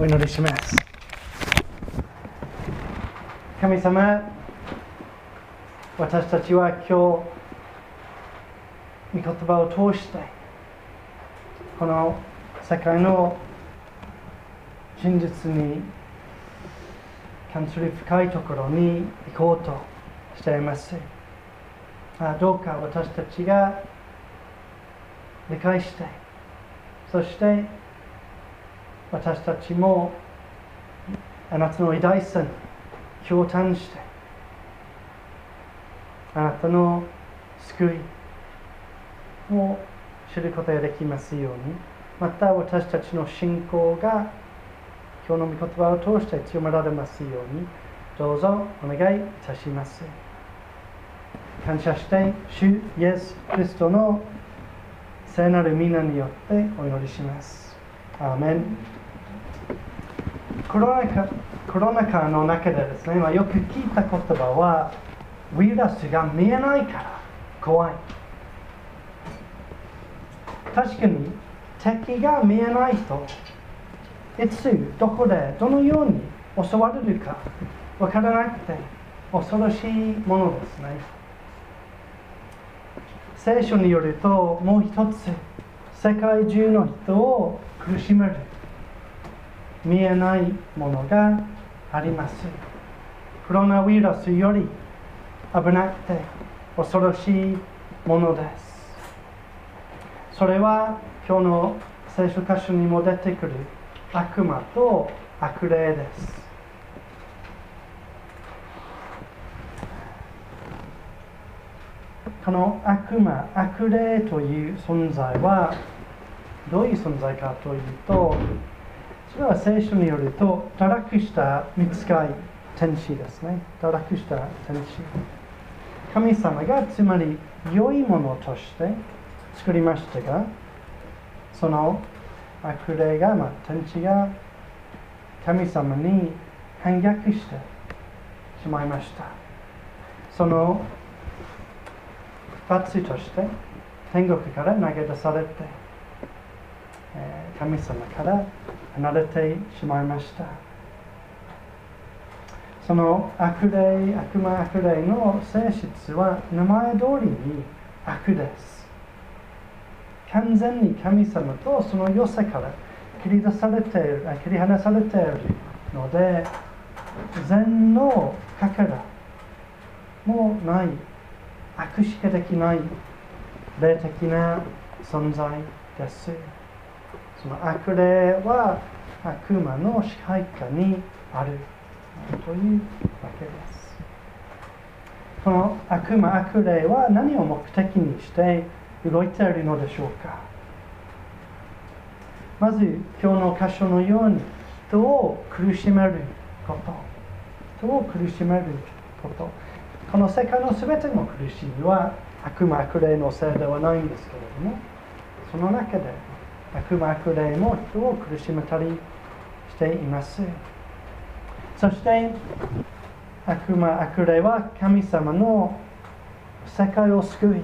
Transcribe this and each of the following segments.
お祈りします。神様私たちは今日御言葉を通してこの世界の真実に関する深いところに行こうとしています。どうか私たちが理解してそして私たちもあなたの偉大さに共感してあなたの救いを知ることができますようにまた私たちの信仰が今日の御言葉を通して強められますようにどうぞお願いいたします。感謝して主イエス・キリストの聖なる皆によってお祈りします。アーメン。コロナ禍コロナ禍の中でですね、まあ、よく聞いた言葉はウイルスが見えないから怖い。確かに敵が見えないといつどこでどのように襲われるかわからなくて恐ろしいものですね。聖書によるともう一つ世界中の人を苦しめる。見えないものがあります。コロナウイルスより危なくて恐ろしいものです。それは今日の聖書箇所にも出てくる悪魔と悪霊です。この悪魔悪霊という存在はどういう存在かというとれは聖書によると堕落した見つかい天使ですね。堕落した天使神様がつまり良いものとして作りましたがその悪霊が、まあ、天使が神様に反逆してしまいました。その罰として天国から投げ出されて神様から離れてしまいましたその悪霊悪魔悪霊の性質は名前通りに悪です完全に神様とその良さから切り出されている切り離されているので善のかけらもない悪しかできない霊的な存在です。その悪霊は悪魔の支配下にあるというわけです。この悪魔悪霊は何を目的にして動いているのでしょうか。まず今日の箇所のように人を苦しめること。人を苦しめること。この世界の全ての苦しみは悪魔悪霊のせいではないんですけれどもその中で悪魔悪霊も人を苦しめたりしています。そして悪魔悪霊は神様の世界を救い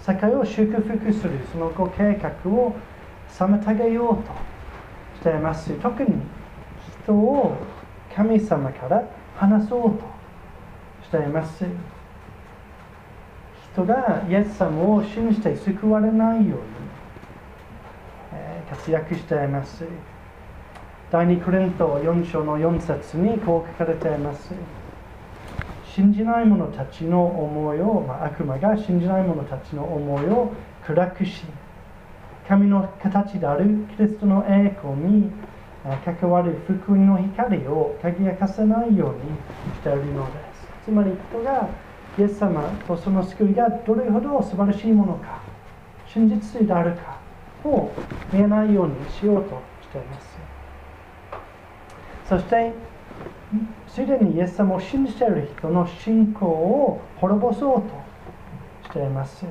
世界を祝福するそのご計画を妨げようとしています。特に人を神様から離そうとしています。人がイエス様を信じて救われないように活躍しています。第2コリント4章の4節にこう書かれています。信じない者たちの思いを、まあ、悪魔が信じない者たちの思いを暗くし神の形であるキリストの栄光に関わる福音の光を輝かせないようにしているのです。つまり人がイエス様とその救いがどれほど素晴らしいものか真実であるかを見えないようにしようとしています。そしてすでにイエス様を信じている人の信仰を滅ぼそうとしています。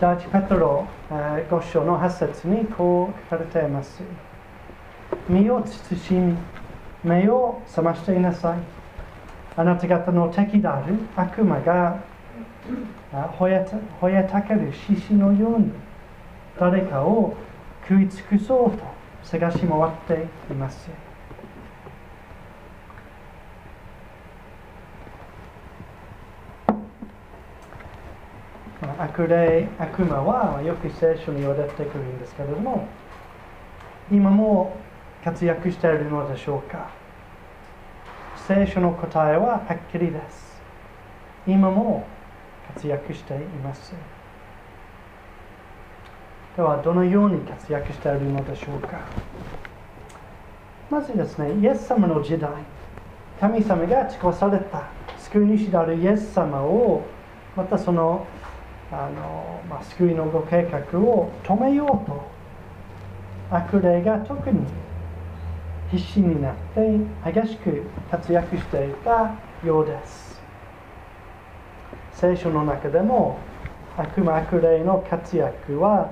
第一ペトロ5章の8節にこう書かれています。身を慎み目を覚ましていなさい。あなた方の敵である悪魔がほやたける獅子のように誰かを食い尽くそうと探し回っています。悪霊悪魔はよく聖書に言われてくるんですけれども今も活躍しているのでしょうか。聖書の答えははっきりです。今も活躍しています。ではどのように活躍しているのでしょうか。まずですねイエス様の時代神様が誓わされた救い主であるイエス様をまたそのあの、まあ、救いのご計画を止めようと悪霊が特に必死になって激しく活躍していたようです。聖書の中でも悪魔悪霊の活躍は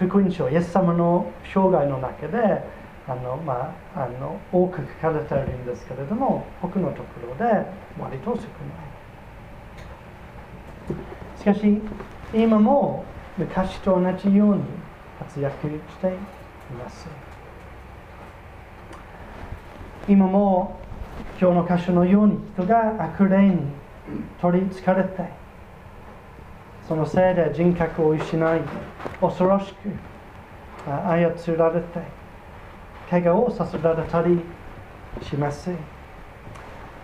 福音書イエス様の生涯の中であの、まあ、あの多く書かれているんですけれども他のところで割と少ない。しかし今も昔と同じように活躍しています。今も今日の箇所のように人が悪霊に取りつかれてそのせいで人格を失い恐ろしく操られて怪我をさせられたりします。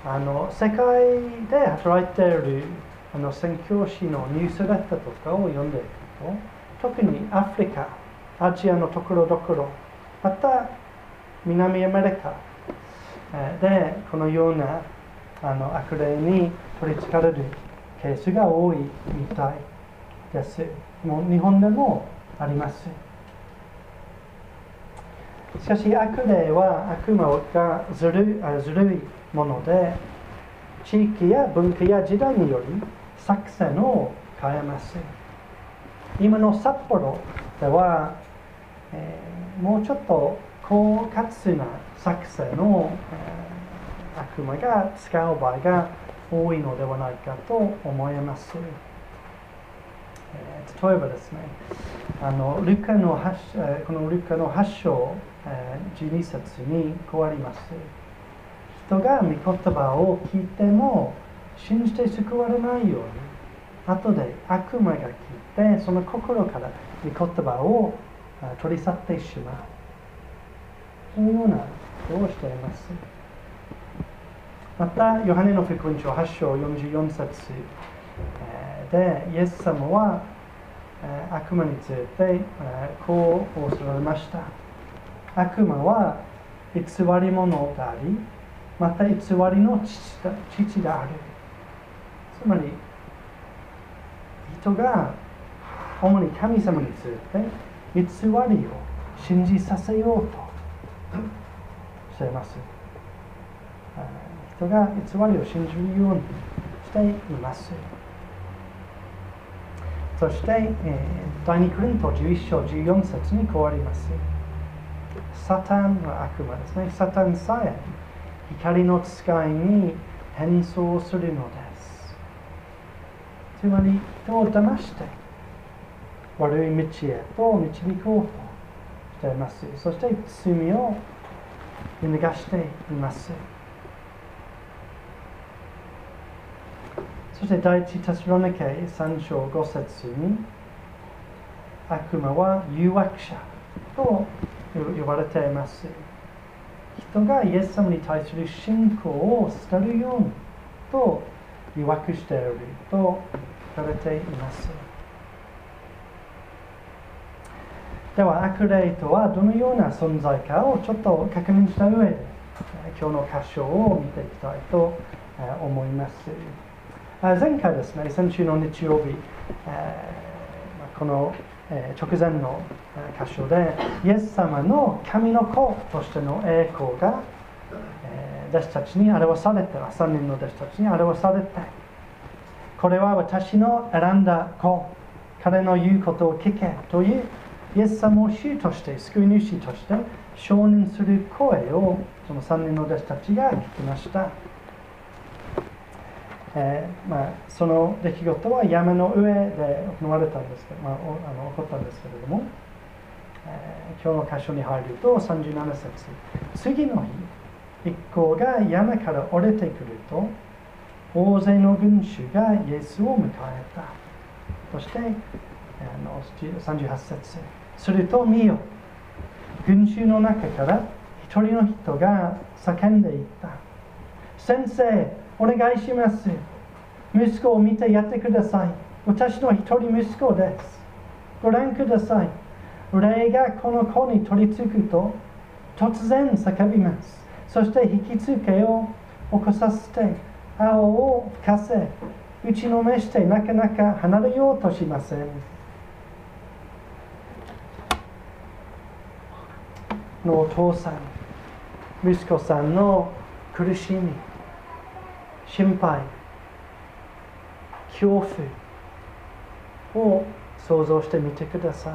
あの世界で働いているあの宣教師のニュースレターとかを読んでいくと特にアフリカアジアのところどころまた南アメリカでこのようなあの悪霊に取りつかれるケースが多いみたい。です。もう日本でもあります。しかし悪霊は悪魔がずるずるいもので地域や文化や時代により作戦を変えます。今の札幌では、えー、もうちょっと狡猾な作戦を、えー、悪魔が使う場合が多いのではないかと思います、例えばですねあのルカのこのルカの8章、12節にこうあります。人が御言葉を聞いても信じて救われないように後で悪魔が来てその心から御言葉を取り去ってしまう。そのようなことをしています？またヨハネの福音書8章44節でイエス様は悪魔についてこうおっられました。悪魔は偽り者でありまた偽りの父である。つまり人が主に神様について偽りを信じさせようとしています。人が偽りを信じるようにしています。そして、えー、第2クリント11章14節にこうあります。サタンは悪魔ですね。サタンさえ光の使いに変装するのです。つまり人を騙して悪い道へと導こうとしています。そして罪を見逃しています。そして第一テスロニケ3章5節に悪魔は誘惑者と呼ばれています。人がイエス様に対する信仰を捨てるようにと誘惑していると書かれています。では悪霊とはどのような存在かをちょっと確認した上で今日の箇所を見ていきたいと思います。前回ですね先週の日曜日このえ直前の箇所でイエス様の神の子としての栄光が弟子たちに表されて3人の弟子たちに表されてこれは私の選んだ子彼の言うことを聞けというイエス様を主として救い主として承認する声をその3人の弟子たちが聞きました、えー、まあ、その出来事は山の上で行われたんですけど、まあ、あの起こったんですけれどもえー、今日の箇所に入ると37節。次の日一行が山から降りてくると大勢の群衆がイエスを迎えた。そしてあの38節。すると見よ群衆の中から一人の人が叫んでいった。先生お願いします。息子を見てやってください。私の一人息子です。ご覧ください。霊がこの子に取り付くと突然叫びます。そして引きつけを起こさせて青を吹かせ打ちのめしてなかなか離れようとしません。のお父さん息子さんの苦しみ。心配恐怖を想像してみてください。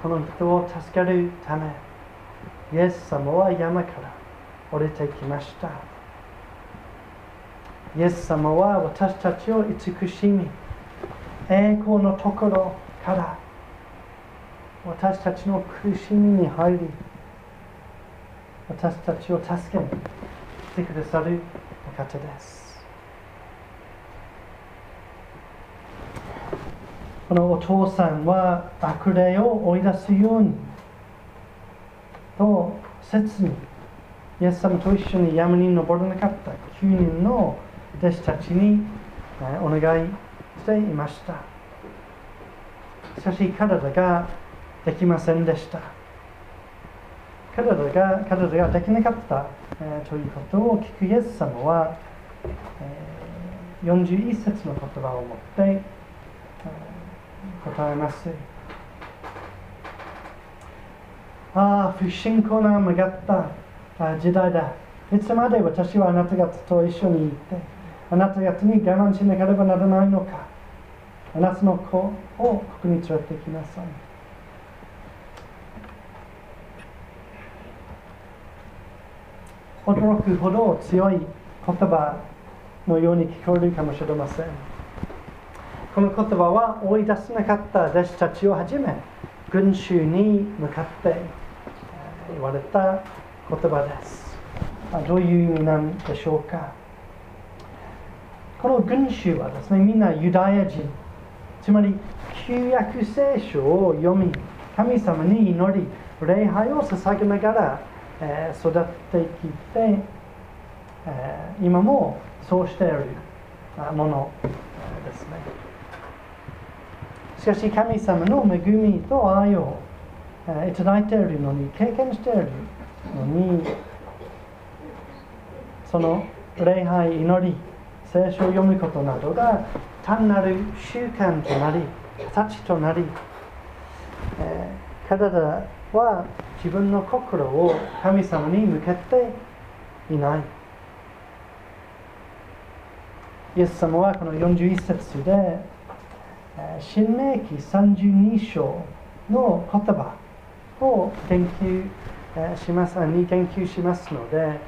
この人を助けるためイエス様は山から降りてきました。イエス様は私たちを慈しみ栄光のところから私たちの苦しみに入り私たちを助けに来てくださる。お方ですこのお父さんは悪霊を追い出すようにと切にイエス様と一緒に山に登らなかった。9人の弟子たちにお願いしていました。しかし彼らができませんでした。彼らが彼らができなかった、えー、ということを聞くイエス様は、えー、41節の言葉を持って、えー、答えますああ不信仰な曲がった。時代だ。いつまで私はあなた方と一緒にいてあなた方に我慢しなければならないのか。あなたの子をここに連れてきなさい。驚くほど強い言葉のように聞こえるかもしれません。この言葉は追い出せなかった弟子たちをはじめ群衆に向かって言われた言葉です。どういう意味なんでしょうか。この群衆はですねみんなユダヤ人。つまり旧約聖書を読み神様に祈り礼拝を捧げながらえ育ってきて、え今もそうしているものですね。しかし神様の恵みと愛をいただいているのに経験しているのにその礼拝祈り聖書を読むことなどが単なる習慣となり形となり、えー、体は自分の心を神様に向けていない。イエス様はこの41節で新明記32章の言葉を研究しますに研究しますので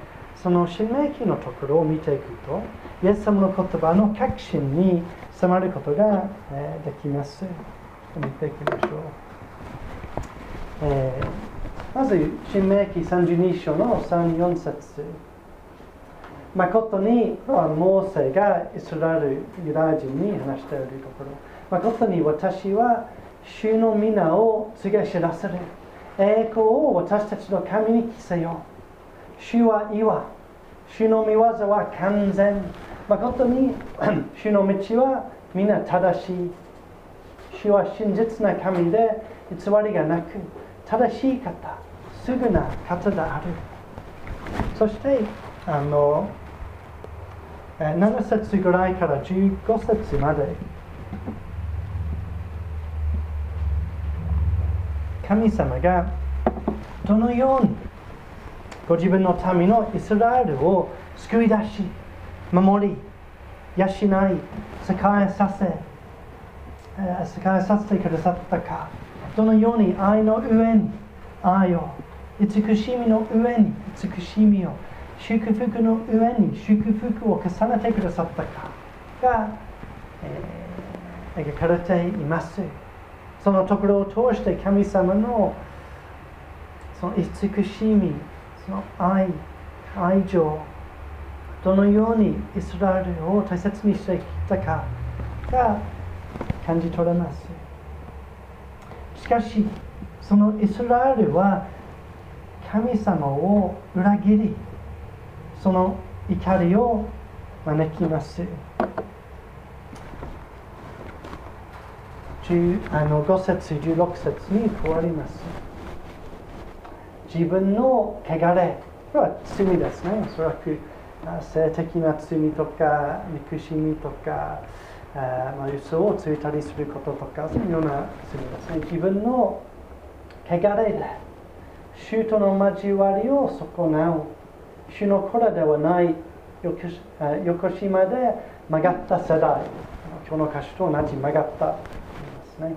その新明記のところを見ていくとイエス様の言葉の確信に迫ることができます。見ていきましょう、えーまず、新明記32章の3、4節。誠にモーセがイスラエルユダヤ人に話しているところ。誠に私は主の皆を告げ知らせる。栄光を私たちの神に着せよう。主は岩主の見業は完全。誠に主の道は皆正しい。主は真実な神で偽りがなく正しい方。すぐな方である。そしてあの7節ぐらいから15節まで。神様がどのようにご自分の民のイスラエルを救い出し守り養い栄えさせ栄えさせてくださったか。どのように愛の上に愛を慈しみの上に慈しみを祝福の上に祝福を重ねてくださったかが、えー、描かれています。そのところを通して神様のその慈しみその愛愛情どのようにイスラエルを大切にしてきたかが感じ取れます。しかしそのイスラエルは神様を裏切りその怒りを招きます。あの5節16節に変わります。自分の汚れこれは罪ですね。おそらく性的な罪とか憎しみとかまあ、嘘をついたりすることとかそのような罪ですね。自分の汚れで主との交わりを損なう。主の子らではない。横島で曲がった世代。今日の歌詞と同じ曲がった。ですね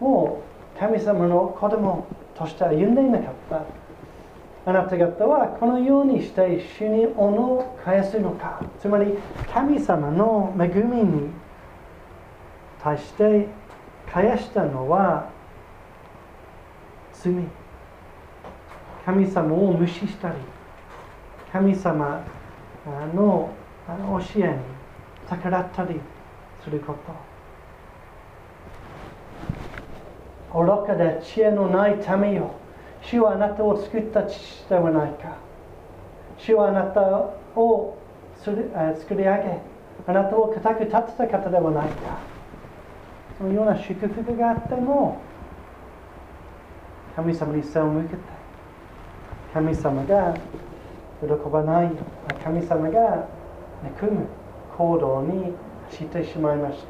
もう神様の子供として歩んでいなかった。あなた方はこのようにして主に恩を返すのか。つまり神様の恵みに対して返したのは罪。神様を無視したり神様の教えに逆らったりすること。愚かで知恵のないためよ。主はあなたを作った父ではないか。主はあなたを作り上げあなたを固く立てた方ではないか。そのような祝福があっても神様に背を向けて神様が喜ばない神様が憎む行動に走ってしまいまし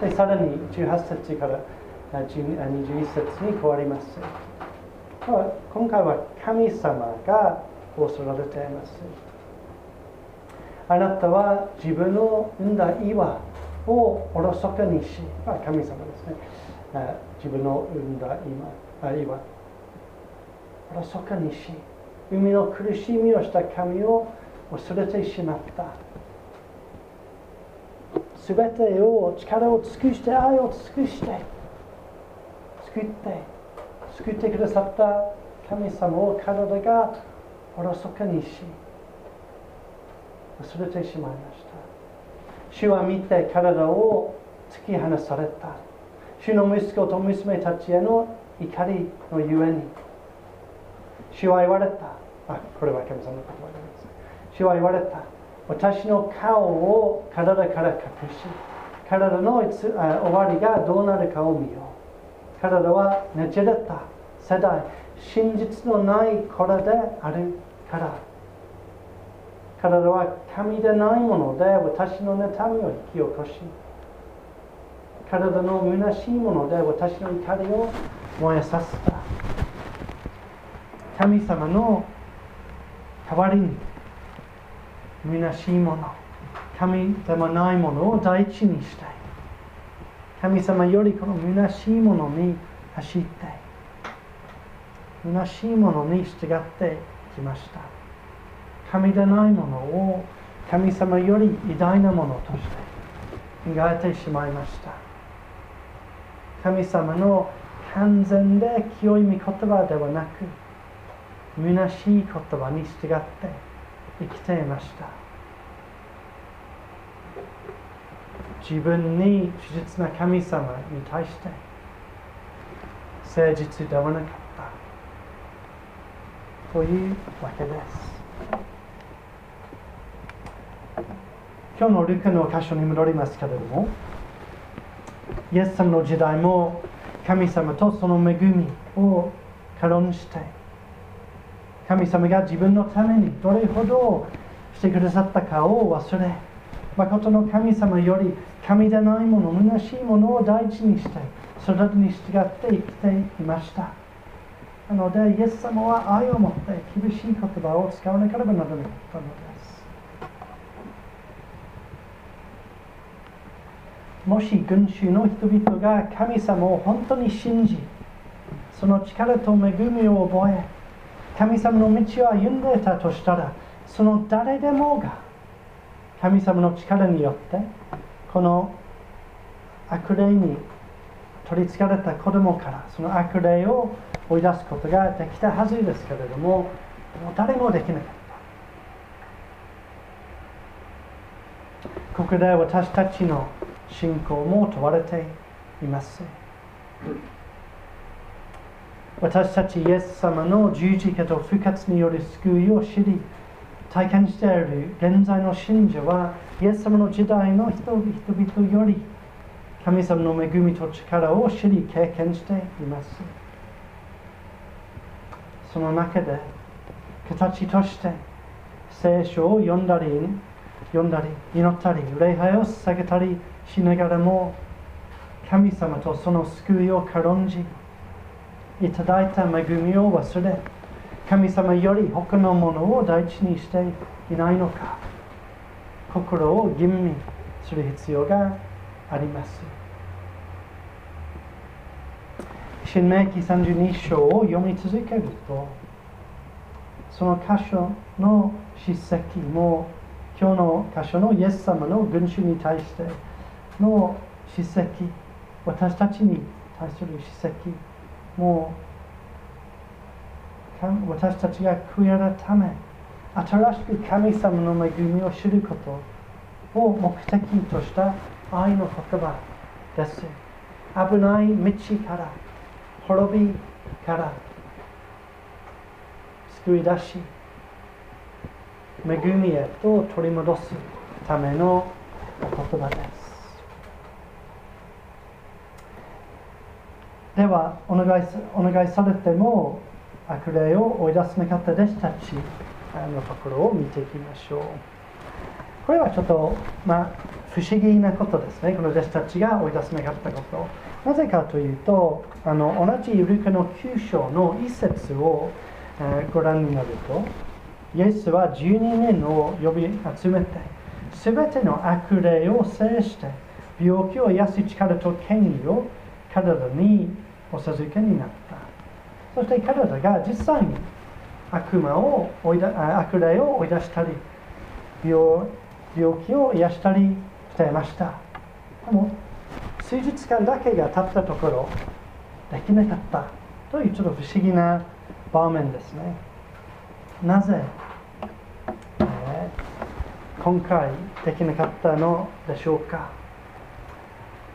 た。さらに18節から21節に変わります。今回は神様がこうすられています。あなたは自分の生んだ岩をおろそかにし神様ですね。自分の生んだ岩。おろそかにし海の苦しみをした神を忘れてしまった。すべてを力を尽くして愛を尽くして救って救ってくださった神様を体がおろそかにし忘れてしまいました。主は見て体を突き放された。主の息子と娘たちへの怒りのゆえに主は言われた。あこれは神様の言葉です。主は言われた。私の顔を体から隠し体の終わりがどうなるかを見よう。体はねじれた世代。真実のない子らであるから。体は神でないもので私の妬みを引き起こし。体の虚しいもので私の怒りを燃えさせた。神様の代わりに虚しいもの神でもないものを第一にしたい。神様よりこの虚しいものに走って虚しいものに従ってきました。神でないものを神様より偉大なものとして考えてしまいました。神様の完全で清い御言葉ではなく虚しい言葉に従って生きていました。自分に手実な神様に対して誠実ではなかった。というわけです。今日のルカの箇所に戻りますけれどもイエス様の時代も神様とその恵みを軽んして神様が自分のためにどれほどしてくださったかを忘れ誠の神様より神でないもの、虚しいものを大事にして、それに従って生きていました。なので、イエス様は愛を持って厳しい言葉を使わなければならなかったのです。もし群衆の人々が神様を本当に信じ、その力と恵みを覚え、神様の道を歩んでいたとしたら、その誰でもが神様の力によってこの悪霊に取りつかれた子供からその悪霊を追い出すことができたはずですけれどももう誰もできなかった。ここで私たちの信仰も問われています。私たちイエス様の十字架と復活による救いを知り体験している現在の信者はイエス様の時代の人々より神様の恵みと力を知り経験しています。その中で形として聖書を読んだり読んだり祈ったり礼拝を捧げたりしながらも神様とその救いを軽んじいただいた恵みを忘れ神様より他のものを第一にしていないのか心を吟味する必要があります。新明記32章を読み続けるとその箇所の叱責も今日の箇所のイエス様の群衆に対しての叱責私たちに対する叱責もう私たちが悔い改め新しく神様の恵みを知ることを目的とした愛の言葉です。危ない道から滅びから救い出し恵みへと取り戻すための言葉です。ではお願いお願いされても悪霊を追い出せなかった弟子たち。のところを見ていきましょう。これはちょっと、まあ、不思議なことですね。この弟子たちが追い出せなかったこと。なぜかというとあの同じルカの9章の一節を、えー、ご覧になるとイエスは12人を呼び集めて全ての悪霊を制して病気を癒す力と権威を彼らにお授けになった。そして彼らが実際に悪魔を追いだ悪霊を追い出したり病病気を癒したりしていました。でも数日間だけが経ったところできなかった。というちょっと不思議な場面ですね。なぜ、えー、今回できなかったのでしょうか、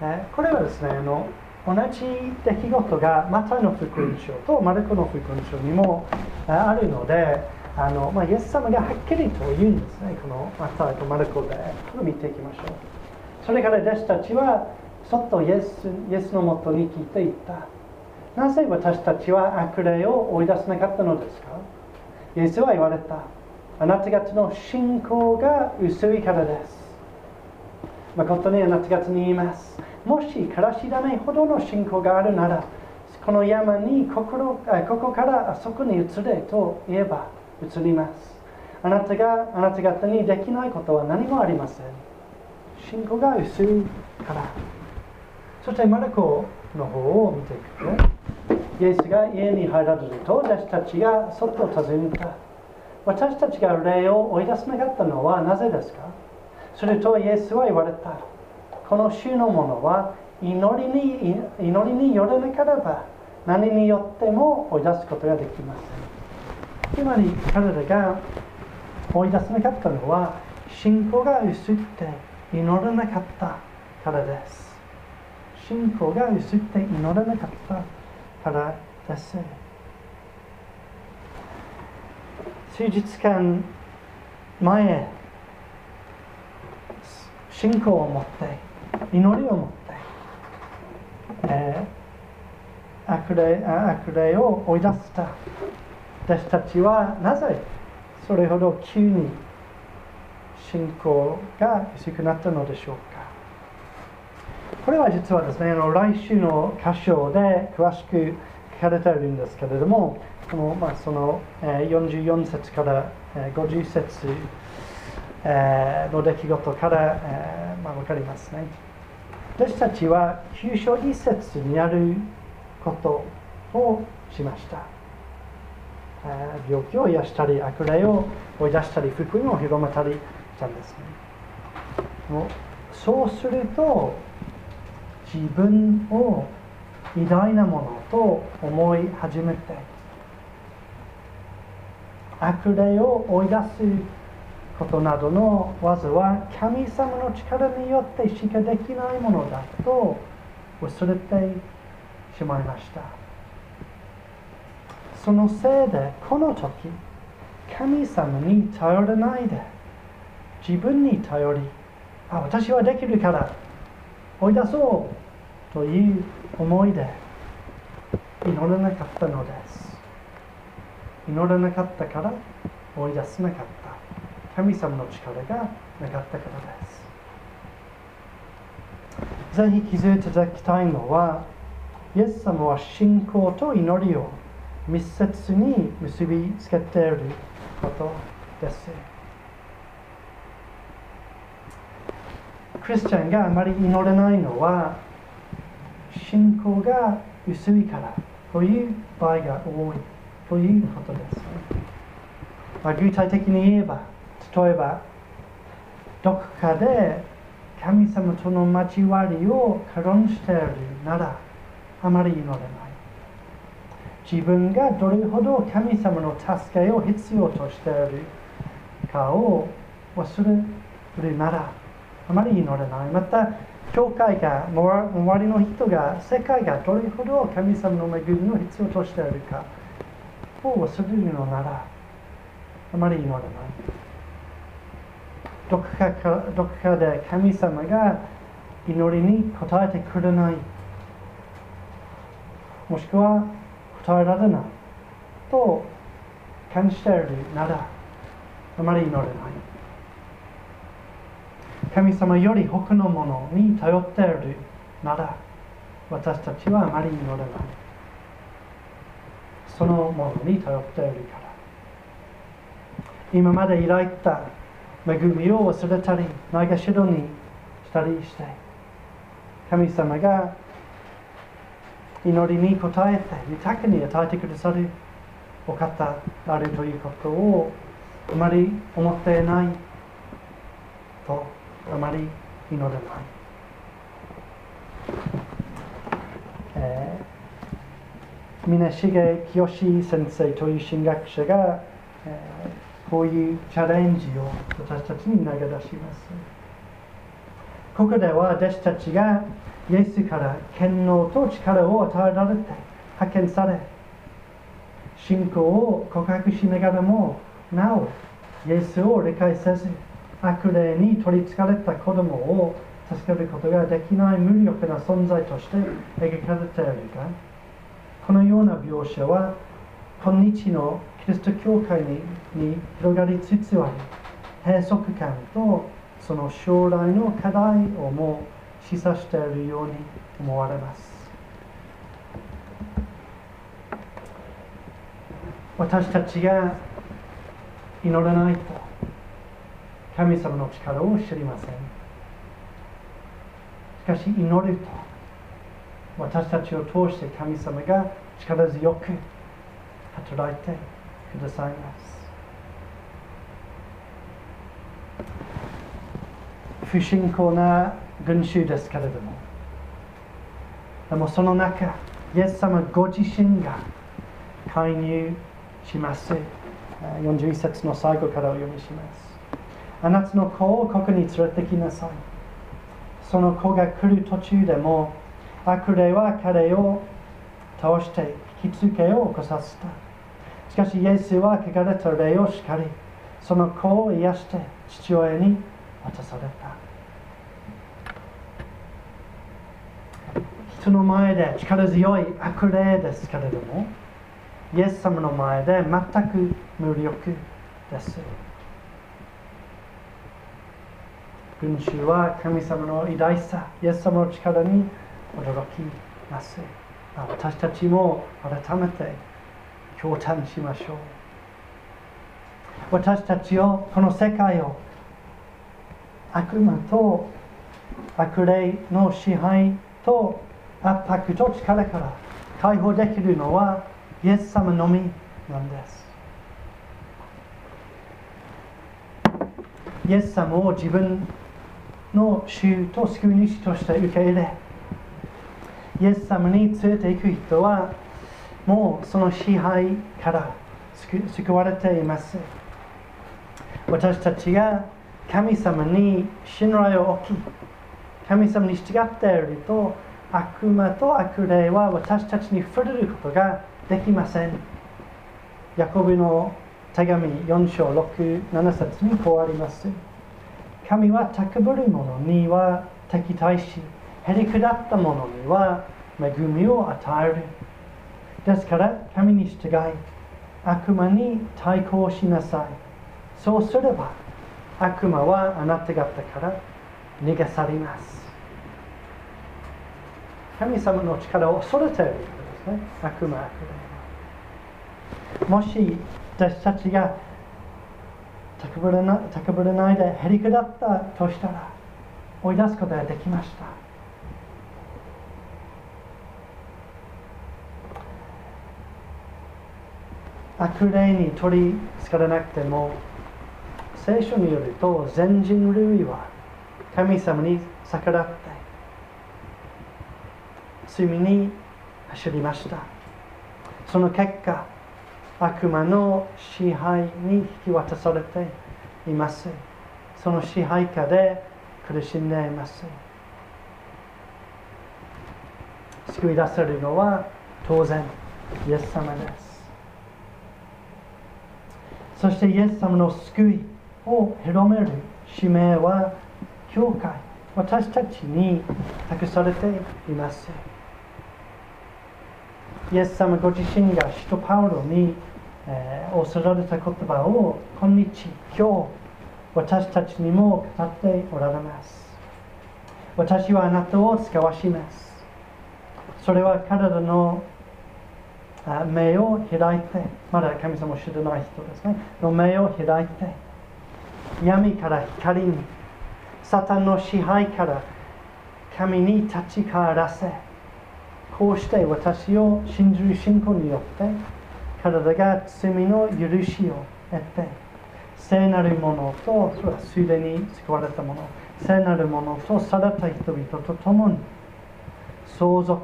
えー、これはですねあの同じ出来事がマタの福音書とマルコの福音書にもあるのであの、まあ、イエス様がはっきりと言うんですね。このマタとマルコでこれを見ていきましょう。それから弟子たちはそっとイエスイエスのもとに聞いていった。なぜ私たちは悪霊を追い出せなかったのですか？イエスは言われた。あなた方の信仰が薄いからです。誠にあなた方に言います。もしからし種ほどの信仰があるならこの山に心ここからあそこに移れと言えば移ります。あなたがあなた方にできないことは何もありません。信仰が薄いから。そしてマルコの方を見ていくとイエスが家に入られると私たちが外を訪ねた。私たちが霊を追い出せなかったのはなぜですか？それとイエスは言われた。この種のものは祈りに祈りによらなければ何によっても追い出すことができません。つまり彼らが追い出せなかったのは信仰が薄くて祈らなかったからです。信仰が薄くて祈らなかったからです。数日間前信仰を持って祈りを持って、えー、悪霊悪霊を追い出した。私たちはなぜそれほど急に信仰が薄くなったのでしょうか。これは実はですねあの来週の箇所で詳しく書かれているんですけれどもこの、まあ、その、えー、44節から、えー、50節、えー、の出来事から、えーまあ、分かりますね。私たちは九章一節にあることをしました。病気を癒したり、悪霊を追い出したり、福音を広めたりしたんですね。もうそうすると、自分を偉大なものと思い始めて悪霊を追い出すことなどの技は神様の力によってしかできないものだと忘れてしまいました。そのせいでこの時神様に頼らないで自分に頼りあ私はできるから追い出そうという思いで祈らなかったのです。祈らなかったから追い出せなかった。神様の力がなかったからです。ぜひ気づいていただきたいのはイエス様は信仰と祈りを密接に結びつけていることです。クリスチャンがあまり祈れないのは信仰が薄いからという場合が多いということです、まあ、具体的に言えば例えばどこかで神様との交わりを軽んしているならあまり祈れない。自分がどれほど神様の助けを必要としているかを忘れるならあまり祈れない。また教会が周りの人が世界がどれほど神様の恵みを必要としているかを忘れるのならあまり祈れない。どこかどこかで神様が祈りに応えてくれない。もしくは答えられないと感じているならあまり祈れない。神様より他のものに頼っているなら私たちはあまり祈れない。そのものに頼っているから。今まで抱いた恵みを忘れたりないがしろにしたりして神様が祈りに応えて豊かに与えてくださるお方であるということをあまり思っていないとあまり祈れない、えー、峰重清先生という神学者が、えー、こういうチャレンジを私たちに投げ出します。ここでは私たちがイエスから権能と力を与えられて派遣され信仰を告白しながらもなおイエスを理解せず悪霊に取りつかれた子供を助けることができない無力な存在として描かれているがこのような描写は今日のキリスト教会に広がりつつあり閉塞感とその将来の課題をも示唆しているように思われます。私たちが祈らないと神様の力を知りません。しかし祈ると私たちを通して神様が力強く働いてくださいます。不信仰な群衆ですけれども。でもその中イエス様ご自身が介入します。41節の最後からお読みします。あなたの子をここに連れてきなさい。その子が来る途中でも悪霊は彼を倒して引きつけを起こさせた。しかしイエスは汚れた霊を叱りその子を癒して父親に渡された人の前で力強い悪霊ですけれどもイエス様の前で全く無力です群衆は神様の偉大さ、イエス様の力に驚きます。私たちも改めて共感しましょう。私たちを、この世界を悪魔と悪霊の支配と圧迫と力から解放できるのはイエス様のみなんです。イエス様を自分の主と救い主として受け入れイエス様に連れて行く人はもうその支配から救われています。私たちが神様に信頼を置き神様に従っていると悪魔と悪霊は私たちに触れることができません。ヤコブの手紙4章6、7節にこうあります。神は高ぶる者には敵対しへりくだった者には恵みを与える。ですから神に従い悪魔に対抗しなさいそうすれば悪魔はあなた方から逃げ去ります神様の力を恐れていることですね悪魔悪霊もし私たちが高ぶれな高ぶれないでへりくだったとしたら追い出すことができました悪霊に取りつからなくても聖書によると全人類は神様に逆らって罪に走りました。その結果悪魔の支配に引き渡されています。その支配下で苦しんでいます。救い出せるのは当然イエス様です。そしてイエス様の救いを広める使命は教会私たちに託されています。イエス様ご自身が使徒パウロに、えー、おせられた言葉を今日今日私たちにも語っておられます。私はあなたを使わします。それは体の目を開いてまだ神様を知らない人ですね。の目を開いて闇から光にサタンの支配から神に立ち返らせこうして私を信じる信仰によって体が罪の許しを得て聖なるものとそれはすでに救われたもの聖なるものとされた人々と共に相続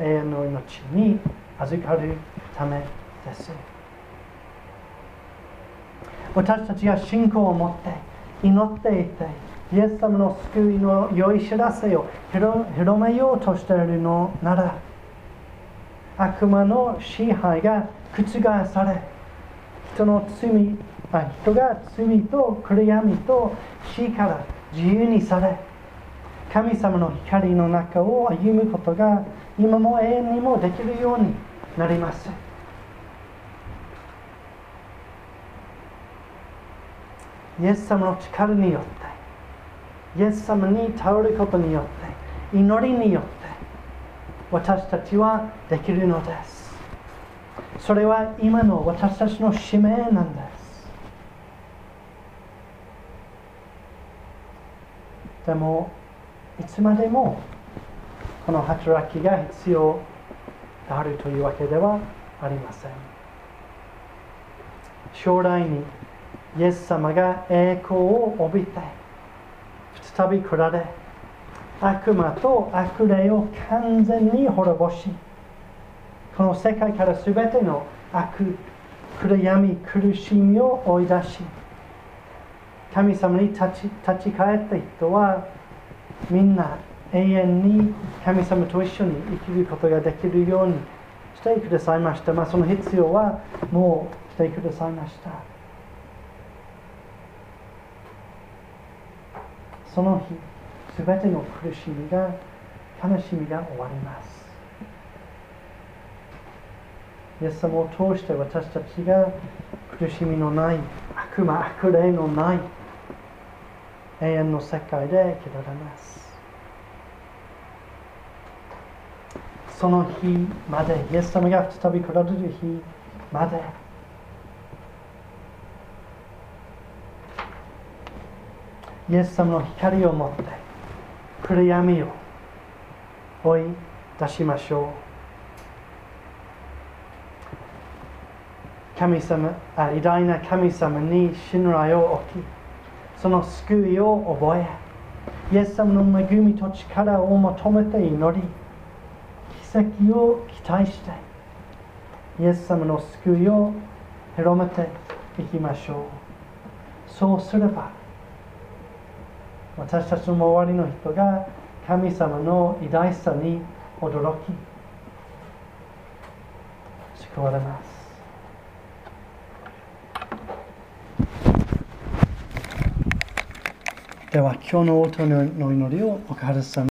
永遠の命に預かるためです。私たちが信仰を持って祈っていてイエス様の救いの良い知らせを広めようとしているのなら悪魔の支配が覆され人の罪人が罪と暗闇と死から自由にされ神様の光の中を歩むことが今も永遠にもできるようになります。イエス様の力によってイエス様に頼ることによって祈りによって私たちはできるのです。それは今の私たちの使命なんです。でもいつまでもこの働きが必要であるというわけではありません。将来にイエス様が栄光を帯びて再び来られ悪魔と悪霊を完全に滅ぼしこの世界から全ての悪暗闇苦しみを追い出し神様に立ち立ち返った人はみんな永遠に神様と一緒に生きることができるようにしてくださいました。まあ、その必要はもうしてくださいました。その日、すべての苦しみが、悲しみが終わります。イエス様を通して私たちが苦しみのない悪魔、悪霊のない永遠の世界で生きられます。その日までイエス様が再び来られる日までイエス様の光を持って暗闇を追い出しましょう神様あ偉大な神様に信頼を置きその救いを覚えイエス様の恵みと力を求めて祈り奇跡を期待してイエス様の救いを広めていきましょう。そうすれば私たちの周りの人が神様の偉大さに驚き救われます。では今日の音の祈りを岡原さん